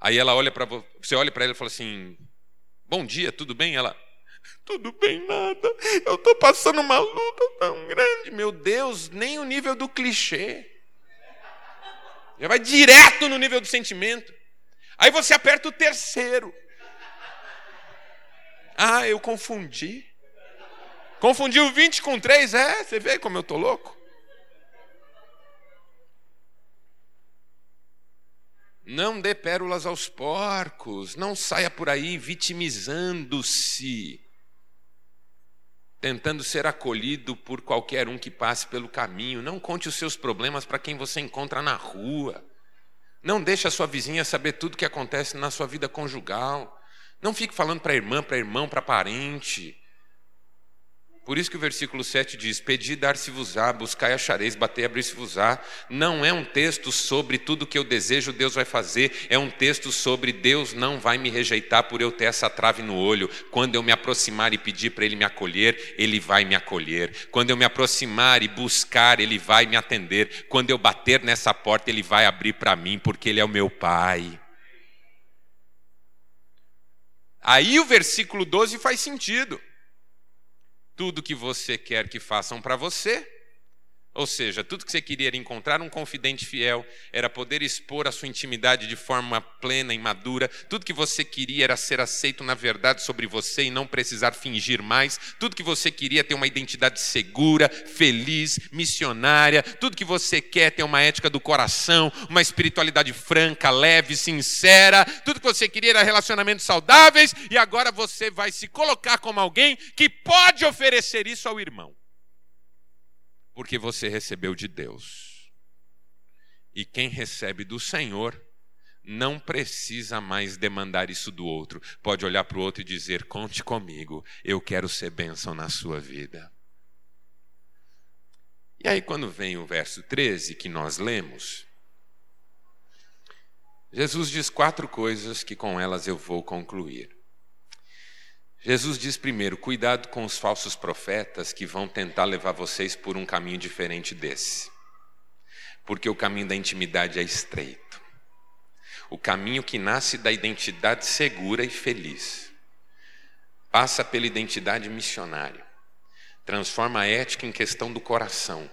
Aí ela olha para você, olha para ela e fala assim: Bom dia, tudo bem? Ela, tudo bem, nada. Eu estou passando uma luta tão grande. Meu Deus, nem o nível do clichê. Já vai direto no nível do sentimento. Aí você aperta o terceiro. Ah, eu confundi. Confundi o 20 com 3, é? Você vê como eu estou louco? Não dê pérolas aos porcos, não saia por aí vitimizando-se tentando ser acolhido por qualquer um que passe pelo caminho. Não conte os seus problemas para quem você encontra na rua. Não deixe a sua vizinha saber tudo o que acontece na sua vida conjugal. Não fique falando para irmã, para irmão, para parente. Por isso que o versículo 7 diz: Pedi, dar-se-vos-á, buscai, achareis, batei, abrir-se-vos-á. Não é um texto sobre tudo que eu desejo, Deus vai fazer. É um texto sobre Deus não vai me rejeitar por eu ter essa trave no olho. Quando eu me aproximar e pedir para Ele me acolher, Ele vai me acolher. Quando eu me aproximar e buscar, Ele vai me atender. Quando eu bater nessa porta, Ele vai abrir para mim, porque Ele é o meu Pai. Aí o versículo 12 faz sentido tudo que você quer que façam para você ou seja, tudo que você queria era encontrar um confidente fiel, era poder expor a sua intimidade de forma plena e madura. Tudo que você queria era ser aceito na verdade sobre você e não precisar fingir mais. Tudo que você queria ter uma identidade segura, feliz, missionária. Tudo que você quer ter uma ética do coração, uma espiritualidade franca, leve, sincera. Tudo que você queria era relacionamentos saudáveis e agora você vai se colocar como alguém que pode oferecer isso ao irmão porque você recebeu de Deus. E quem recebe do Senhor não precisa mais demandar isso do outro. Pode olhar para o outro e dizer: Conte comigo, eu quero ser bênção na sua vida. E aí, quando vem o verso 13 que nós lemos, Jesus diz quatro coisas que com elas eu vou concluir. Jesus diz primeiro: cuidado com os falsos profetas que vão tentar levar vocês por um caminho diferente desse. Porque o caminho da intimidade é estreito. O caminho que nasce da identidade segura e feliz. Passa pela identidade missionária. Transforma a ética em questão do coração.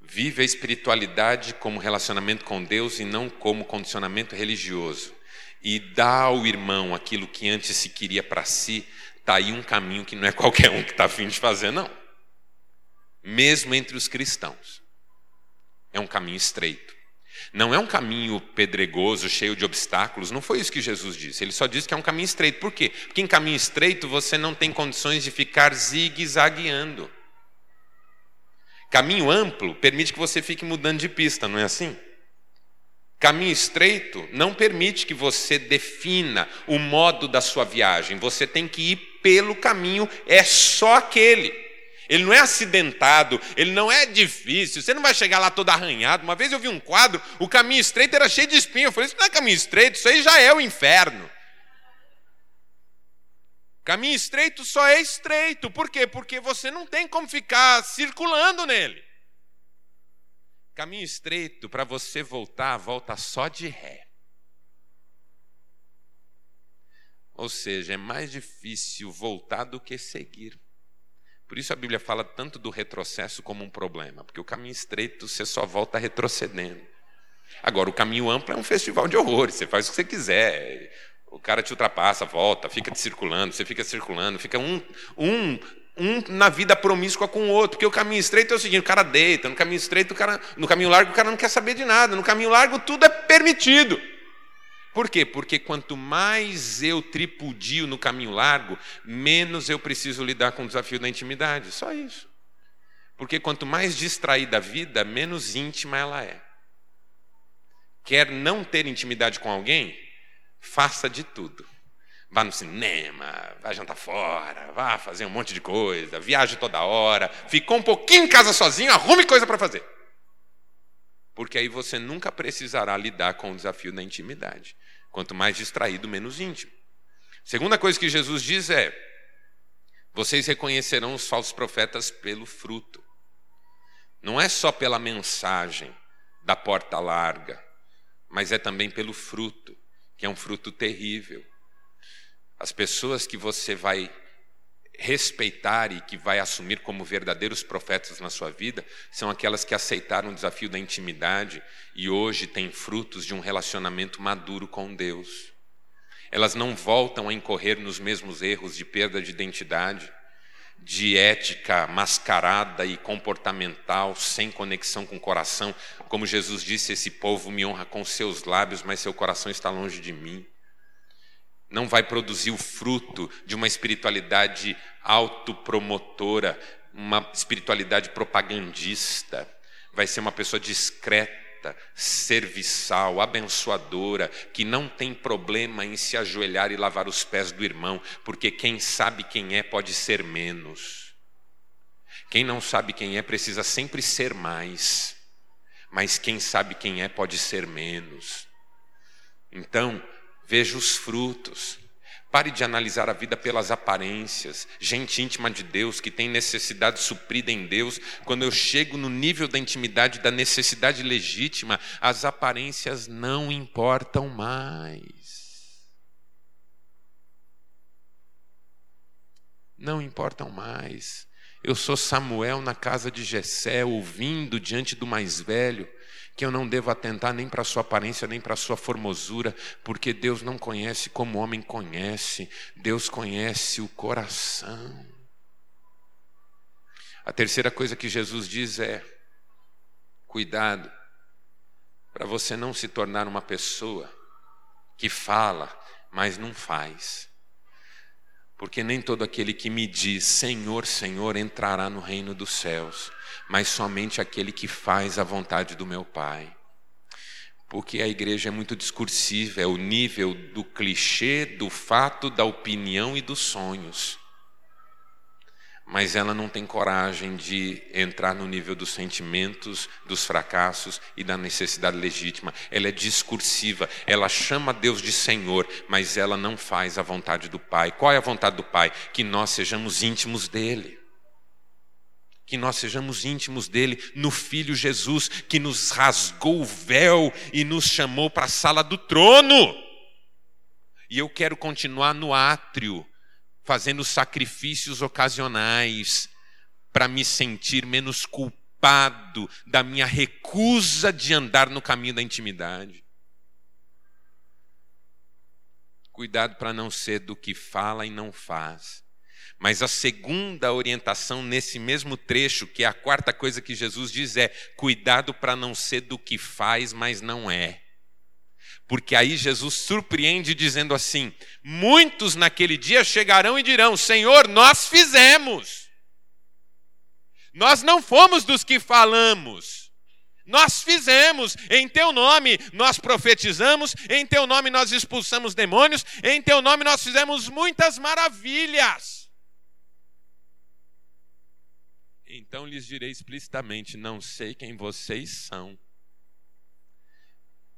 Vive a espiritualidade como relacionamento com Deus e não como condicionamento religioso. E dá ao irmão aquilo que antes se queria para si, Está aí um caminho que não é qualquer um que está afim de fazer, não. Mesmo entre os cristãos. É um caminho estreito. Não é um caminho pedregoso, cheio de obstáculos. Não foi isso que Jesus disse. Ele só disse que é um caminho estreito. Por quê? Porque em caminho estreito você não tem condições de ficar zigue-zagueando. Caminho amplo permite que você fique mudando de pista, não é assim? Caminho estreito não permite que você defina o modo da sua viagem. Você tem que ir pelo caminho é só aquele. Ele não é acidentado, ele não é difícil, você não vai chegar lá todo arranhado. Uma vez eu vi um quadro, o caminho estreito era cheio de espinho. Eu falei: Isso não é caminho estreito, isso aí já é o inferno. Caminho estreito só é estreito, por quê? Porque você não tem como ficar circulando nele. Caminho estreito, para você voltar, volta só de ré. Ou seja, é mais difícil voltar do que seguir. Por isso a Bíblia fala tanto do retrocesso como um problema, porque o caminho estreito você só volta retrocedendo. Agora, o caminho amplo é um festival de horrores, você faz o que você quiser. O cara te ultrapassa, volta, fica te circulando, você fica circulando, fica um, um, um na vida promíscua com o outro, porque o caminho estreito é o seguinte: o cara deita, no caminho estreito, o cara, no caminho largo, o cara não quer saber de nada, no caminho largo, tudo é permitido. Por quê? Porque quanto mais eu tripudio no caminho largo, menos eu preciso lidar com o desafio da intimidade. Só isso. Porque quanto mais distraída a vida, menos íntima ela é. Quer não ter intimidade com alguém? Faça de tudo. Vá no cinema, vá jantar fora, vá fazer um monte de coisa, viaje toda hora, ficou um pouquinho em casa sozinho, arrume coisa para fazer. Porque aí você nunca precisará lidar com o desafio da intimidade. Quanto mais distraído, menos íntimo. Segunda coisa que Jesus diz é: vocês reconhecerão os falsos profetas pelo fruto. Não é só pela mensagem da porta larga, mas é também pelo fruto, que é um fruto terrível. As pessoas que você vai respeitar e que vai assumir como verdadeiros profetas na sua vida são aquelas que aceitaram o desafio da intimidade e hoje têm frutos de um relacionamento maduro com Deus. Elas não voltam a incorrer nos mesmos erros de perda de identidade, de ética mascarada e comportamental, sem conexão com o coração. Como Jesus disse: Esse povo me honra com seus lábios, mas seu coração está longe de mim não vai produzir o fruto de uma espiritualidade autopromotora, uma espiritualidade propagandista. Vai ser uma pessoa discreta, serviçal, abençoadora, que não tem problema em se ajoelhar e lavar os pés do irmão, porque quem sabe quem é pode ser menos. Quem não sabe quem é precisa sempre ser mais, mas quem sabe quem é pode ser menos. Então, Veja os frutos. Pare de analisar a vida pelas aparências. Gente íntima de Deus, que tem necessidade suprida em Deus. Quando eu chego no nível da intimidade, da necessidade legítima, as aparências não importam mais. Não importam mais. Eu sou Samuel na casa de Jessé, ouvindo diante do mais velho que eu não devo atentar nem para a sua aparência, nem para a sua formosura, porque Deus não conhece como o homem conhece, Deus conhece o coração. A terceira coisa que Jesus diz é: cuidado, para você não se tornar uma pessoa que fala, mas não faz. Porque nem todo aquele que me diz Senhor, Senhor entrará no reino dos céus mas somente aquele que faz a vontade do meu Pai. Porque a igreja é muito discursiva, é o nível do clichê, do fato, da opinião e dos sonhos. Mas ela não tem coragem de entrar no nível dos sentimentos, dos fracassos e da necessidade legítima. Ela é discursiva, ela chama Deus de Senhor, mas ela não faz a vontade do Pai. Qual é a vontade do Pai? Que nós sejamos íntimos dele que nós sejamos íntimos dele no Filho Jesus, que nos rasgou o véu e nos chamou para a sala do trono. E eu quero continuar no átrio, fazendo sacrifícios ocasionais, para me sentir menos culpado da minha recusa de andar no caminho da intimidade. Cuidado para não ser do que fala e não faz mas a segunda orientação nesse mesmo trecho, que é a quarta coisa que Jesus diz, é: cuidado para não ser do que faz, mas não é. Porque aí Jesus surpreende dizendo assim: muitos naquele dia chegarão e dirão: Senhor, nós fizemos. Nós não fomos dos que falamos. Nós fizemos, em teu nome nós profetizamos, em teu nome nós expulsamos demônios, em teu nome nós fizemos muitas maravilhas. Então lhes direi explicitamente: não sei quem vocês são.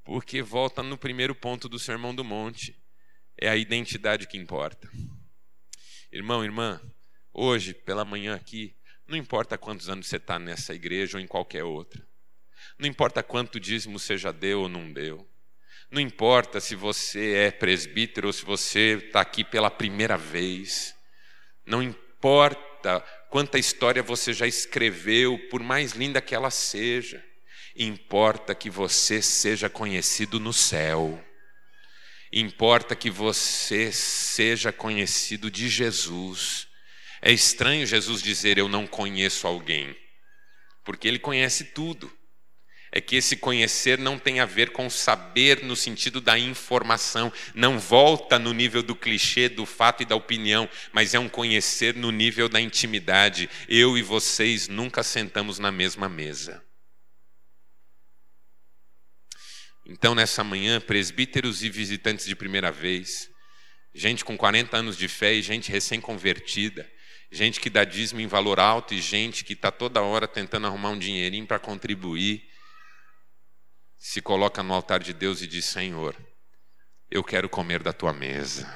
Porque volta no primeiro ponto do Sermão do Monte: é a identidade que importa. Irmão, irmã, hoje, pela manhã aqui, não importa quantos anos você está nessa igreja ou em qualquer outra. Não importa quanto dízimo você já deu ou não deu. Não importa se você é presbítero ou se você está aqui pela primeira vez. Não importa quanta história você já escreveu, por mais linda que ela seja. Importa que você seja conhecido no céu. Importa que você seja conhecido de Jesus. É estranho Jesus dizer eu não conheço alguém, porque ele conhece tudo. É que esse conhecer não tem a ver com saber no sentido da informação, não volta no nível do clichê, do fato e da opinião, mas é um conhecer no nível da intimidade. Eu e vocês nunca sentamos na mesma mesa. Então, nessa manhã, presbíteros e visitantes de primeira vez, gente com 40 anos de fé e gente recém-convertida, gente que dá dízimo em valor alto e gente que está toda hora tentando arrumar um dinheirinho para contribuir, se coloca no altar de Deus e diz: Senhor, eu quero comer da tua mesa,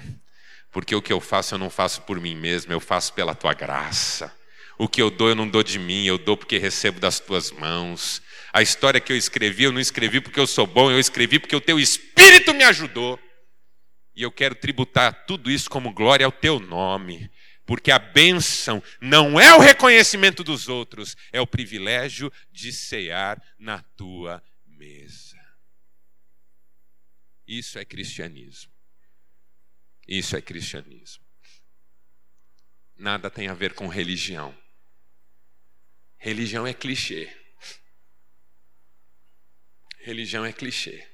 porque o que eu faço eu não faço por mim mesmo, eu faço pela tua graça. O que eu dou eu não dou de mim, eu dou porque recebo das tuas mãos. A história que eu escrevi, eu não escrevi porque eu sou bom, eu escrevi porque o teu espírito me ajudou. E eu quero tributar tudo isso como glória ao teu nome, porque a bênção não é o reconhecimento dos outros, é o privilégio de cear na tua mesa. Isso é cristianismo. Isso é cristianismo. Nada tem a ver com religião. Religião é clichê. Religião é clichê.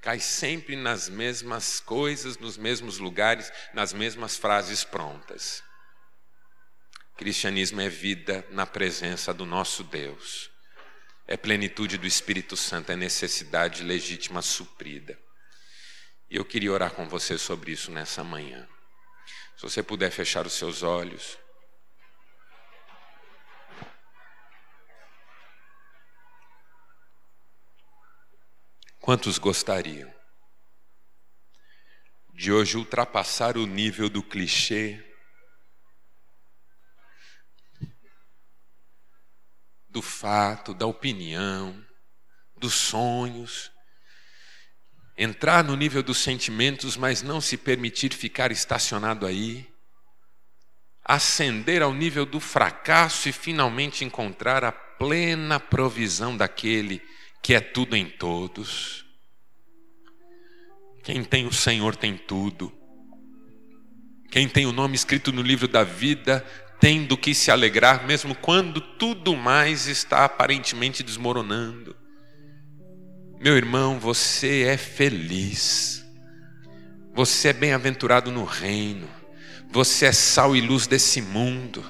Cai sempre nas mesmas coisas, nos mesmos lugares, nas mesmas frases prontas. Cristianismo é vida na presença do nosso Deus é plenitude do Espírito Santo, é necessidade legítima suprida. E eu queria orar com você sobre isso nessa manhã. Se você puder fechar os seus olhos. Quantos gostariam de hoje ultrapassar o nível do clichê do fato, da opinião, dos sonhos. Entrar no nível dos sentimentos, mas não se permitir ficar estacionado aí. Ascender ao nível do fracasso e finalmente encontrar a plena provisão daquele que é tudo em todos. Quem tem o Senhor tem tudo. Quem tem o nome escrito no livro da vida tem do que se alegrar, mesmo quando tudo mais está aparentemente desmoronando. Meu irmão, você é feliz, você é bem-aventurado no reino, você é sal e luz desse mundo,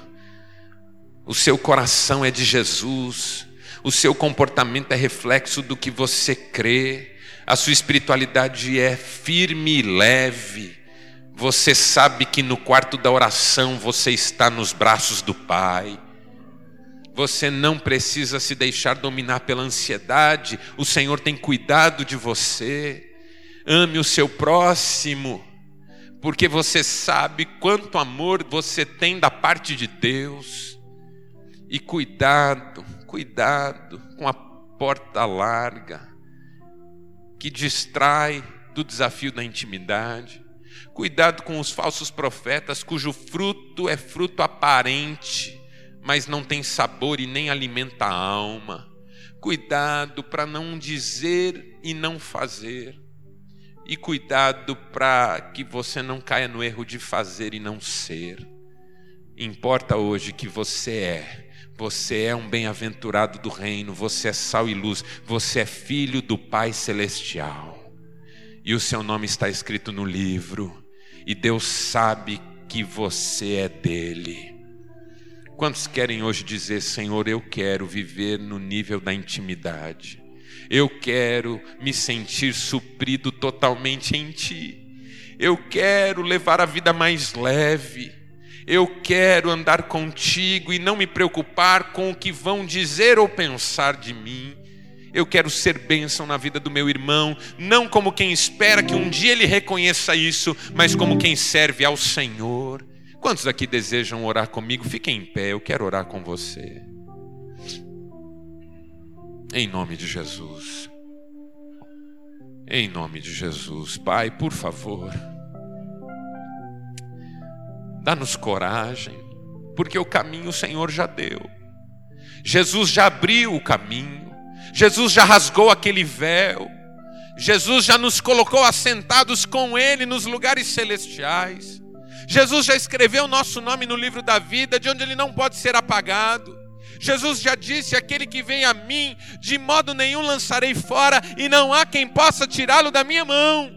o seu coração é de Jesus, o seu comportamento é reflexo do que você crê, a sua espiritualidade é firme e leve você sabe que no quarto da oração você está nos braços do Pai. Você não precisa se deixar dominar pela ansiedade, o Senhor tem cuidado de você. Ame o seu próximo, porque você sabe quanto amor você tem da parte de Deus. E cuidado, cuidado com a porta larga, que distrai do desafio da intimidade. Cuidado com os falsos profetas, cujo fruto é fruto aparente, mas não tem sabor e nem alimenta a alma. Cuidado para não dizer e não fazer. E cuidado para que você não caia no erro de fazer e não ser. Importa hoje que você é. Você é um bem-aventurado do reino, você é sal e luz, você é filho do Pai Celestial. E o seu nome está escrito no livro e Deus sabe que você é dele. Quantos querem hoje dizer, Senhor, eu quero viver no nível da intimidade, eu quero me sentir suprido totalmente em Ti, eu quero levar a vida mais leve, eu quero andar contigo e não me preocupar com o que vão dizer ou pensar de mim. Eu quero ser bênção na vida do meu irmão, não como quem espera que um dia ele reconheça isso, mas como quem serve ao Senhor. Quantos aqui desejam orar comigo? Fiquem em pé, eu quero orar com você. Em nome de Jesus. Em nome de Jesus. Pai, por favor, dá-nos coragem, porque o caminho o Senhor já deu. Jesus já abriu o caminho. Jesus já rasgou aquele véu. Jesus já nos colocou assentados com Ele nos lugares celestiais. Jesus já escreveu o nosso nome no livro da vida, de onde ele não pode ser apagado. Jesus já disse: aquele que vem a mim, de modo nenhum lançarei fora, e não há quem possa tirá-lo da minha mão.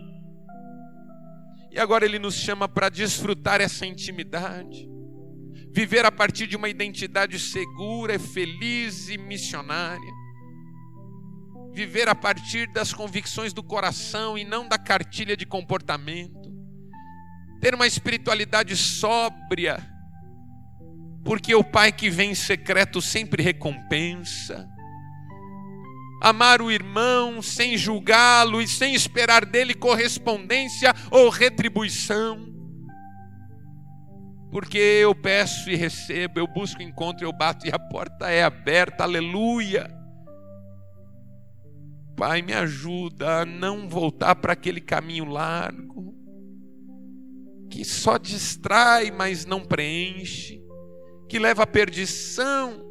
E agora ele nos chama para desfrutar essa intimidade, viver a partir de uma identidade segura, feliz e missionária. Viver a partir das convicções do coração e não da cartilha de comportamento. Ter uma espiritualidade sóbria, porque o Pai que vem em secreto sempre recompensa. Amar o irmão sem julgá-lo e sem esperar dele correspondência ou retribuição. Porque eu peço e recebo, eu busco encontro, eu bato e a porta é aberta, aleluia. Pai, me ajuda a não voltar para aquele caminho largo, que só distrai, mas não preenche que leva à perdição,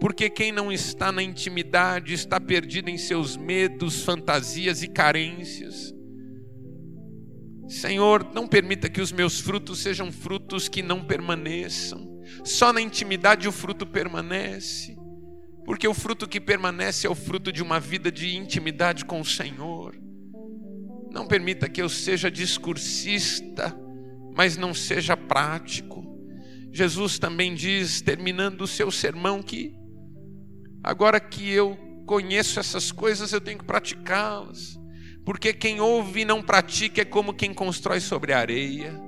porque quem não está na intimidade está perdido em seus medos, fantasias e carências. Senhor, não permita que os meus frutos sejam frutos que não permaneçam. Só na intimidade o fruto permanece, porque o fruto que permanece é o fruto de uma vida de intimidade com o Senhor. Não permita que eu seja discursista, mas não seja prático. Jesus também diz, terminando o seu sermão, que agora que eu conheço essas coisas, eu tenho que praticá-las. Porque quem ouve e não pratica é como quem constrói sobre a areia.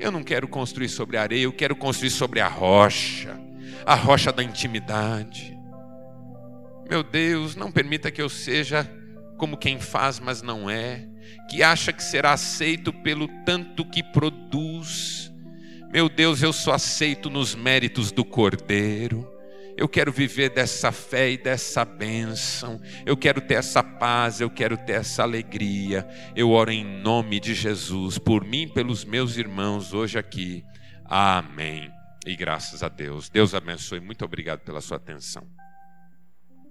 Eu não quero construir sobre a areia, eu quero construir sobre a rocha, a rocha da intimidade. Meu Deus, não permita que eu seja como quem faz, mas não é, que acha que será aceito pelo tanto que produz meu Deus, eu só aceito nos méritos do Cordeiro. Eu quero viver dessa fé e dessa bênção. Eu quero ter essa paz, eu quero ter essa alegria. Eu oro em nome de Jesus, por mim pelos meus irmãos hoje aqui. Amém. E graças a Deus. Deus abençoe. Muito obrigado pela sua atenção.